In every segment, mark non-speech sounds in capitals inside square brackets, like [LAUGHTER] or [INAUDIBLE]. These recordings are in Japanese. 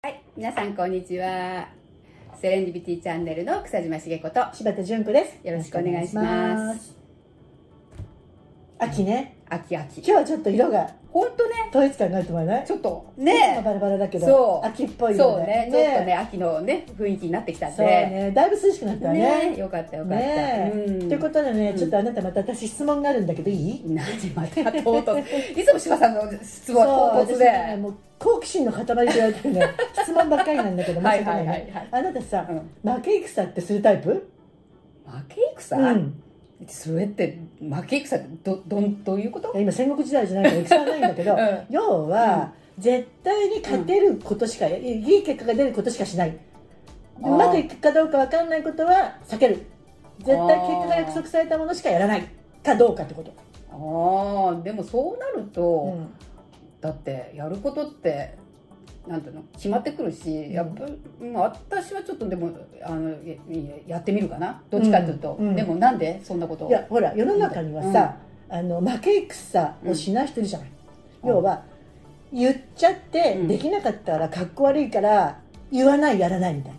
はい、皆さんこんにちは。セレンディビティチャンネルの草島茂子と柴田純子です。よろしくお願いします。秋ね。秋秋。今日はちょっと色が本当ね、統一感があると思わない？ちょっとね、バラバラだけど、そう秋っぽい色で。そうね、ちょっとね、秋のね、雰囲気になってきたんで。そうね。だいぶ涼しくなったわね。ねよかったよかった。ねえ。うんということでね、うんちょっとあなたまた私質問があるんだけどいい？何？また唐突。いつも柴さんの質問は唐突私で。ねもう好奇心の塊と言われてね、[LAUGHS] 質問ばっかりなんだけど、はい申し訳なはいはいはいあなたさ、うん負け戦ってするタイプ？負け戦、うん。それって負け戦ってどどんどういうこと？今戦国時代じゃないから戦はないんだけど、[LAUGHS] うん。要は、絶対に勝てることしか、いい結果が出ることしかしない。うまくいくかどうか分かんないことは避ける。絶対結果が約束されたものしかやらない。かどうかってこと、ああ、でもそうなると。うん。だってやることってなんていうの決まってくるし、ん。やっぱまあ私はちょっとでもあのややってみるかな。どっちかというと、でもなんでそんなことを？いやほら世の中にはさ、あの負け戦をしない人いるじゃない、うん。要は言っちゃって、うん。できなかったらかっこ悪いから言わないやらないみたいな。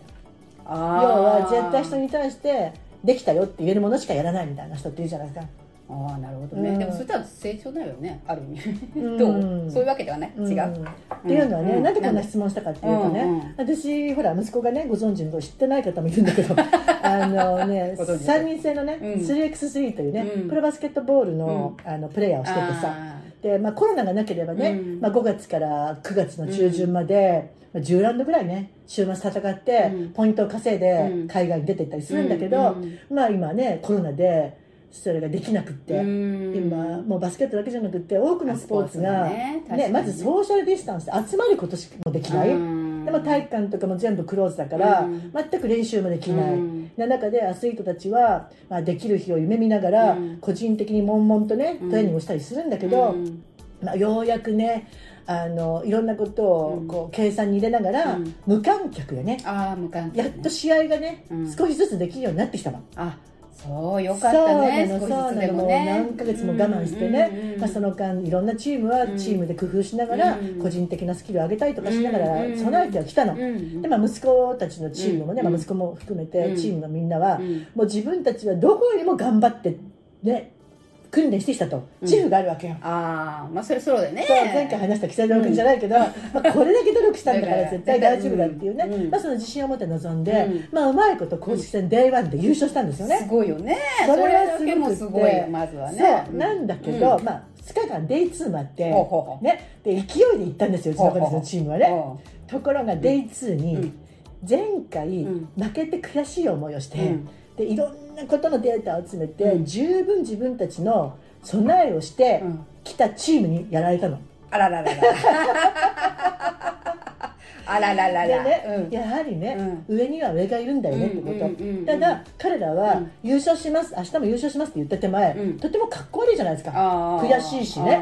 要は絶対人に対してできたよって言えるものしかやらないみたいな人っているじゃないですかああなるほどね、うん。でもそしたら成長だよね。ある意味、うん。どう？そういうわけではない、違う、んっていうのはね、うん。なんでこんな質問したかっていうとね、うんうん。私ほら息子がねご存知の知ってない方もいるんだけど [LAUGHS] あのねご存知です3人制のね、うん。3x3 というね、うん。プロバスケットボールの,、あのプレーヤーをしててさ。あで、まあ、コロナがなければね、うん。まあ、5月から9月の中旬まで、まあ、10ラウンドぐらいね週末戦って、うん。ポイントを稼いでうん。海外に出てったりーするんだけど、うん。まあ今ねコロナでそれができなくって、うん。今もうバスケットだけじゃなくて多くのスポーツが、ねねまずソーシャルディスタンスで集まることしかもできない、うん。でも体育館とかも全部クローズだから、うん。全く練習もできない、うん。な中でアスリートたちは、まあ、できる日を夢見ながら、うん。個人的に悶々とねうん。トレーニングをしたりするんだけど、うん。まあ、ようやくねあのいろんなことをこう計算に入れながら、うん。無観客でね。ああ無関係やっと試合がね、うん。少しずつできるようになってきたの。あそうよかったねそうなのそうなの。もう何ヶ月も我慢してね、うんうんうん。まあ、その間いろんなチームはうんチームで工夫しながら、うん個人的なスキルを上げたりとかしながらうん備えてはきたの、うんでまあ、息子たちのチームもね、うんまあ、息子も含めてうん。チームのみんなは、うん。もう自分たちはどこよりも頑張ってね訓練してきたと。うん。自負があるわけよ、ああまあそれそうだよね。そう前回話した木更君じゃないけど、まあ、これだけ努力したんだからら絶対大丈夫だっていうね、うん。まあ、その自信を持って臨んで、うん。まあ、うまいこと公式戦 Day1 で優勝したんですよね、すごいよね。それはそれだけもすごいよまずはね。そうなんだけど、うん。まあ、2日間 Day2 もあって、ね、で勢いで行ったんですようちの子たちのチームはね。ところが Day2 にうん。前回うん。負けて悔しい思いをして、うん。でいろんなことのデータを集めて、うん。十分自分たちの備えをしてうん。きたチームにやられたの。あらららら。[LAUGHS] あらららら。でね、うん。やはりね、上には上がいるんだよね。ってこと、うんうんうん。うんただ彼らはうん。優勝します明日も優勝しますって言った手前、うん。とてもかっこ悪いじゃないですか。悔しいしね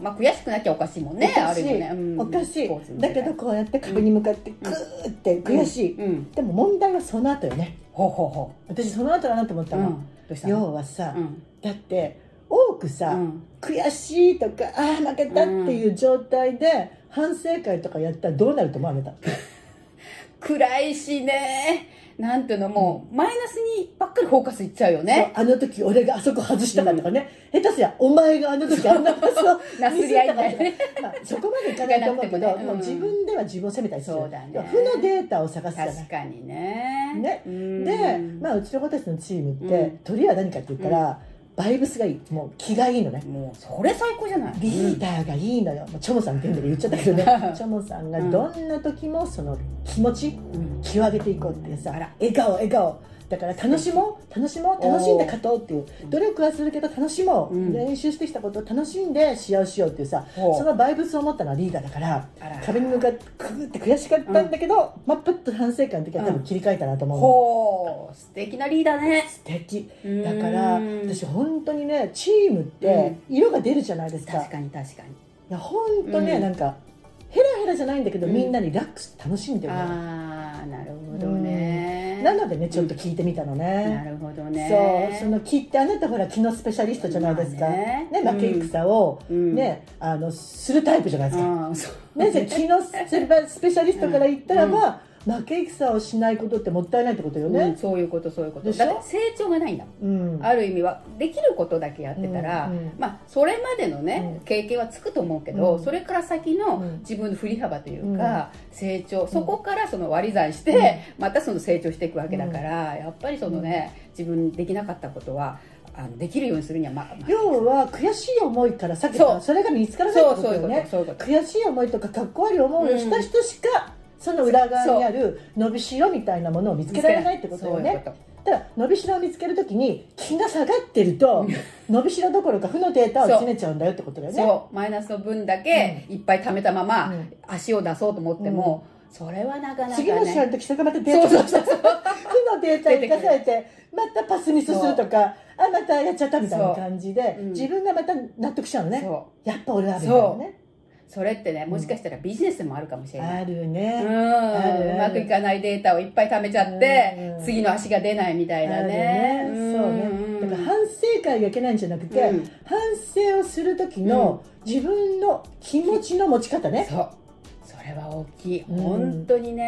まあ悔しくなきゃおかしいもんねある意味ね。うん。おかしい。スポーツの世界。だけどこうやって壁に向かってグーって悔しい、うん。でも問題はその後よね。ほうほうほ私その後だなと思ったの、要はさ、うん。だって多くさ、うん。悔しいとかああ負けたっていう状態で反省会とかやったらどうなると思われた、[LAUGHS] 暗いしねなんていうのもうマイナスにばっかりフォーカスいっちゃうよね。あの時俺があそこ外したかとかね、下手すりゃお前があの時あんなパ [LAUGHS] スをなすり合いみたいなね [LAUGHS] まあ、そこまでいかないと思うけど、もね。うん。もう自分では自分を責めたりする。そうだね。負のデータを探すじゃない。確かにね。ね。うん。で、まあ、うちの子たちのチームって、うん。鳥は何かって言ったら、バイブスがいい。もう気がいいのね。もうそれ最高じゃない？リーダーがいいのよ、まあ、チョモさんって言うんだけど言っちゃったけどね。チョモさんがどんな時もその気持ちうん。気を上げていこうってさあら笑顔笑顔だから楽しもう楽しもう楽しんで勝とうっていううん努力はするけど楽しもう、うん。練習してきたことを楽しんで試合をしようっていうさほう。そのバイブスを持ったのはリーダーだから壁に向かってくぐって悔しかったんだけど、まあ、プッと反省会の時は多分切り替えたなと思うの、ほう。素敵なリーダーね。素敵。うんだから私本当にねチームって色が出るじゃないですか、確かに確かに。いや本当ね、うん。なんかヘラヘラじゃないんだけど、うん。みんなリラックス楽しんでるああなるほどねなのでねちょっと聞いてみたのなね、るほどね。そうその気ってあなたほら気のスペシャリストじゃないですか、まあね。ね負け戦を、うん。ねあのするタイプじゃないですか、ね、じゃあ気のスペシャリストから言ったらば、負け戦をしないことってもったいないってことようんね。そういうことそういうこと。だって成長がないんだもん。うん。ある意味はできることだけやってたら、うんうん。まあそれまでのね、うん。経験はつくと思うけど、うん。それから先のうん。自分の振り幅というか、成長そこからその割り算して、またその成長していくわけだから、やっぱりそのね自分できなかったことはあのできるようにするにはまあ、まあ。要は悔しい思いから避けた。そう。それが見つからないってことよね。そういうこと。悔しい思いとかかっこ悪い思いをした人しか、その裏側にある伸びしろみたいなものを見つけられないってことよね。ただ伸びしろを見つけるときに気が下がってると伸びしろどころか負のデータを詰めちゃうんだよってことだよね。そう。マイナスの分だけいっぱい貯めたままうん。足を出そうと思っても、それはなかなか次の試合のね時それがまたデータそう。そう負のデータに生かされてまたパスミスするとかあまたやっちゃったみたいな感じで、そううん。自分がまた納得しちゃうのね。やっぱ俺はみたいなねそれってねもしかしたらビジネスでもあるかもしれない、あるうん。ね、ある。うまくいかないデータをいっぱい貯めちゃって、うん。次の足が出ないみたいなね。ね。ん。そうね。だから反省会がいけないんじゃなくて、うん。反省をする時の自分の気持ちの持ち方ね、そう。それは大きい、うん。本当にね。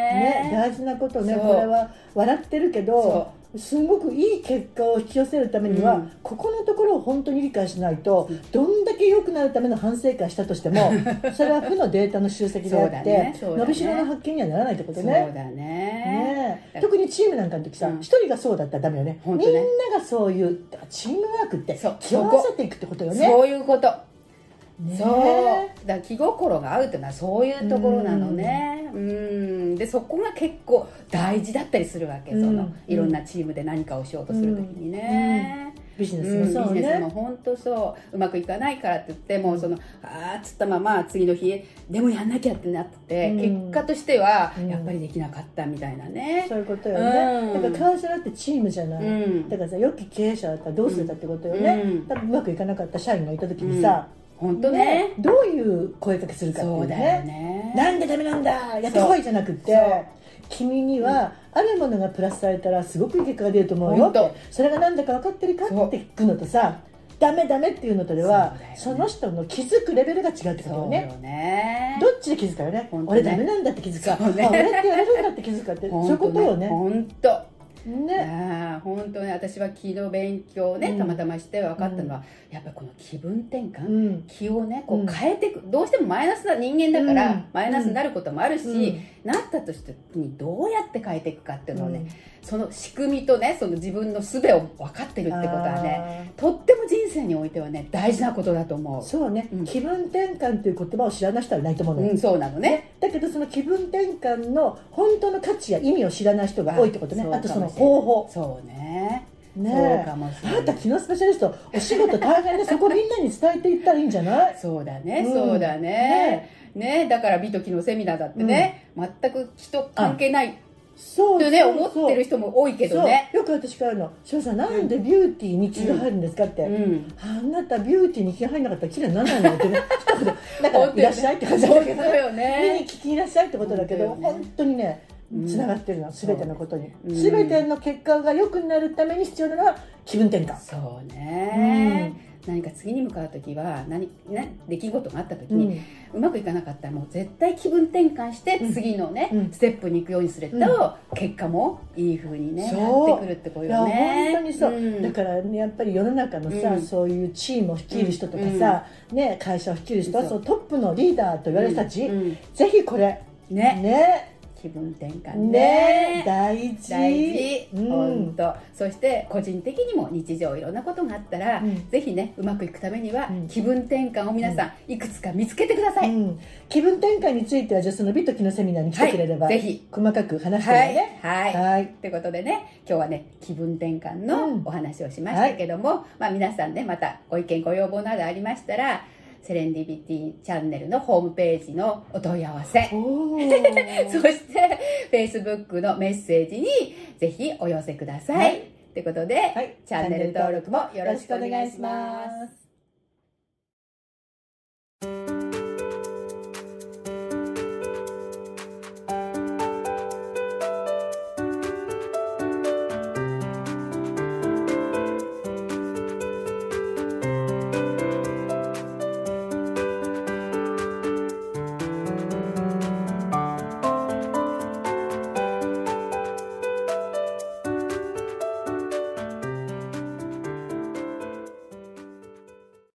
ね大事なことね。これは笑ってるけどそすごくいい結果を引き寄せるためには、うん。ここのところを本当に理解しないと、どんだけ良くなるための反省会したとしても [LAUGHS] それは負のデータの集積であって、ねね。伸びしろの発見にはならないってことそうね。だね。ね。え特にチームなんかの時さうん。一、人がそうだったらダメよね。みんながそういうチームワークって気を合わせていくってことよね。そういうこと、ね。そう。だから気心が合うっていうのはそういうところなのね。うん。でそこが結構大事だったりするわけ、うん。そのうん。いろんなチームで何かをしようとするときにね、ビジネうん。スもそうビジネスもね、本当そう。うまくいかないからって言ってもうそのああっつったまま次の日でもやんなきゃってなって、うん。結果としてはうんやっぱりできなかったみたいなね、そういうことよね、うん。だから会社だってチームじゃない、うん。だからさ良き経営者だったらどうするかってことよね、うん。多分うまくいかなかった社員がいた時にさ、本当ね。どういう声かけするかっていそうねね。なんでダメなんだ。やってこいじゃなくて君にはあるものがプラスされたらすごくいい結果が出ると思うよって。本それが何だか分かってるかって聞くのとさダメダメっていうのとではそ,、の人の気づくレベルが違うってことよね。どっちで気づくかよね。俺ダメなんだって気づくか、俺ってやれるんだって気づくかって。そういうことよね。本当ね。ああ本当ね。私は気の勉強をね、うん。たまたまして分かったのは、やっぱりこの気分転換、うん。気をねこうん。う変えていく、どうしてもマイナスな人間だから、うん。マイナスになることもあるし、うん。なったとしてにどうやって変えていくかっていうのをね、うんその仕組みとねその自分の術を分かってるってことはねあとっても人生においてはね大事なことだと思う。ーそうね、うん。気分転換という言葉を知らない人はいないと思うの。よ、うんそうなのね。だけどその気分転換の本当の価値や意味を知らない人が多いってことね。あとその方法。そうね。ね。あなた気のスペシャリストお仕事大変でそこみんなに伝えていったらいいんじゃない？そうだね、うん。そうだね。ね。だから美と気のセミナーだってね、全く気と関係ないそうとね思ってる人も多いけどね。よく私からの「翔さんなんでビューティーに気が入るんですか?」って、うん。あなたビューティーに気が入らなかったら綺麗にならないのよってね。[LAUGHS] 一言だからいらっしゃいって感じだけど。ね。見に聞きいらっしゃいってことだけど本当よね。本当にねうん。つながってるの全てのことに。うん。全ての結果が良くなるために必要なのは気分転換。そうね、何か次に向かう時は何、ね、出来事があった時に、うまくいかなかったらもう絶対気分転換してうん。次のね、うん。ステップに行くようにすると、うん。結果もいい風にねそう。なってくるってこといやよね本当にそう、ん。だから、ね、やっぱり世の中のさ、うん。そういうチームを率いる人とかさ、ね、会社を率いる人そう。そうトップのリーダーと言われる人たち、うん。ぜひこれ。ね。ね気分転換ね。大事。大事、うん。本当。そして個人的にも日常いろんなことがあったら、うん。ぜひねうまくいくためには、うん。気分転換を皆さんいくつか見つけてください、うん、気分転換についてはじゃあその美と気のセミナーに来てくれれば、はいぜひ。細かく話してねはい。はい。とい。うことでね今日はね気分転換うん。のお話をしましたけども、まあ、皆さんねまたご意見ご要望などありましたらセレンディビティチャンネルのホームページのお問い合わせ。お [LAUGHS] そーして Facebook のメッセージにぜひお寄せください、はい。ということで、はい。チャンネル登録もよろしくお願いします